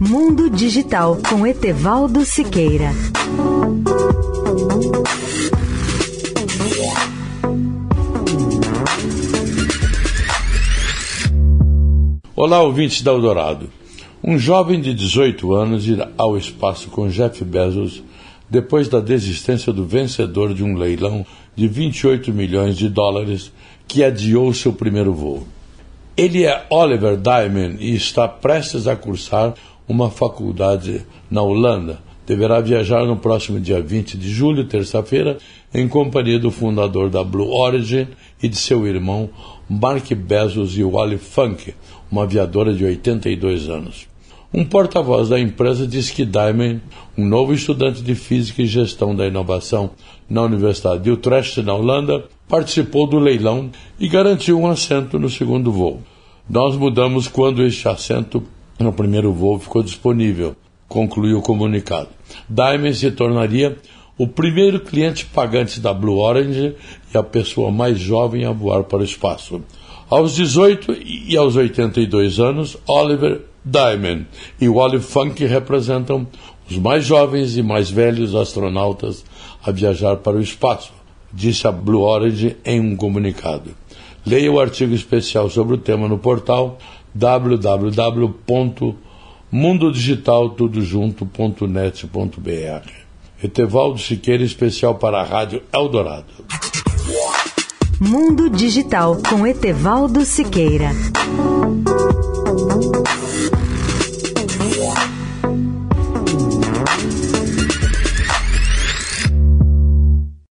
Mundo Digital com Etevaldo Siqueira. Olá, ouvintes da Eldorado. Um jovem de 18 anos irá ao espaço com Jeff Bezos depois da desistência do vencedor de um leilão de 28 milhões de dólares que adiou seu primeiro voo. Ele é Oliver Diamond e está prestes a cursar uma faculdade na Holanda. Deverá viajar no próximo dia 20 de julho, terça-feira, em companhia do fundador da Blue Origin e de seu irmão Mark Bezos e Wally Funk, uma aviadora de 82 anos. Um porta-voz da empresa diz que Diamond, um novo estudante de Física e Gestão da Inovação na Universidade de Utrecht, na Holanda, participou do leilão e garantiu um assento no segundo voo. Nós mudamos quando este assento no primeiro voo ficou disponível, concluiu o comunicado. Diamond se tornaria o primeiro cliente pagante da Blue Orange e a pessoa mais jovem a voar para o espaço. Aos 18 e aos 82 anos, Oliver Diamond e Wally Funk representam os mais jovens e mais velhos astronautas a viajar para o espaço, disse a Blue Origin em um comunicado. Leia o artigo especial sobre o tema no portal www.mundodigitaltudojunto.net.br. Etevaldo Siqueira, especial para a Rádio Eldorado. Mundo Digital com Etevaldo Siqueira.